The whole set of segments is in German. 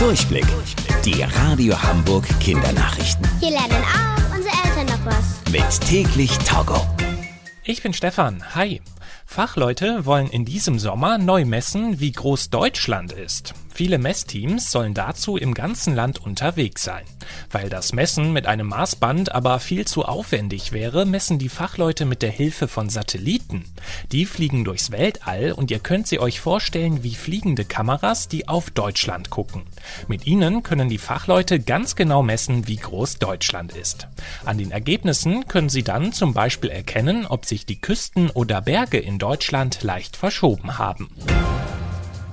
Durchblick. Die Radio Hamburg Kindernachrichten. Hier lernen auch unsere Eltern noch was. Mit täglich Togo. Ich bin Stefan. Hi. Fachleute wollen in diesem Sommer neu messen, wie groß Deutschland ist. Viele Messteams sollen dazu im ganzen Land unterwegs sein. Weil das Messen mit einem Maßband aber viel zu aufwendig wäre, messen die Fachleute mit der Hilfe von Satelliten. Die fliegen durchs Weltall und ihr könnt sie euch vorstellen wie fliegende Kameras, die auf Deutschland gucken. Mit ihnen können die Fachleute ganz genau messen, wie groß Deutschland ist. An den Ergebnissen können sie dann zum Beispiel erkennen, ob sich die Küsten oder Berge in Deutschland leicht verschoben haben.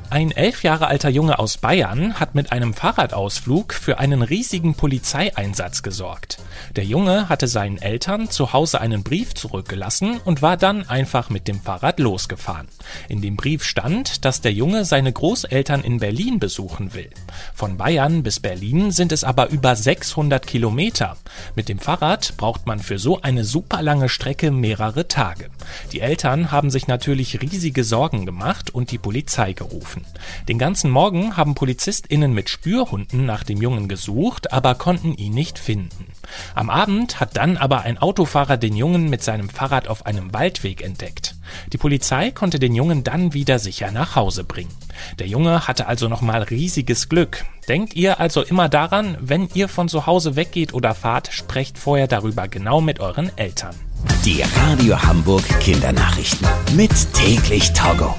Ein elf Jahre alter Junge aus Bayern hat mit einem Fahrradausflug für einen riesigen Polizeieinsatz gesorgt. Der Junge hatte seinen Eltern zu Hause einen Brief zurückgelassen und war dann einfach mit dem Fahrrad losgefahren. In dem Brief stand, dass der Junge seine Großeltern in Berlin besuchen will. Von Bayern bis Berlin sind es aber über 600 Kilometer. Mit dem Fahrrad braucht man für so eine super lange Strecke mehrere Tage. Die Eltern haben sich natürlich riesige Sorgen gemacht und die Polizei gerufen gerufen. Den ganzen Morgen haben PolizistInnen mit Spürhunden nach dem Jungen gesucht, aber konnten ihn nicht finden. Am Abend hat dann aber ein Autofahrer den Jungen mit seinem Fahrrad auf einem Waldweg entdeckt. Die Polizei konnte den Jungen dann wieder sicher nach Hause bringen. Der Junge hatte also nochmal riesiges Glück. Denkt ihr also immer daran, wenn ihr von zu Hause weggeht oder fahrt, sprecht vorher darüber genau mit euren Eltern. Die Radio Hamburg Kindernachrichten mit täglich Togo.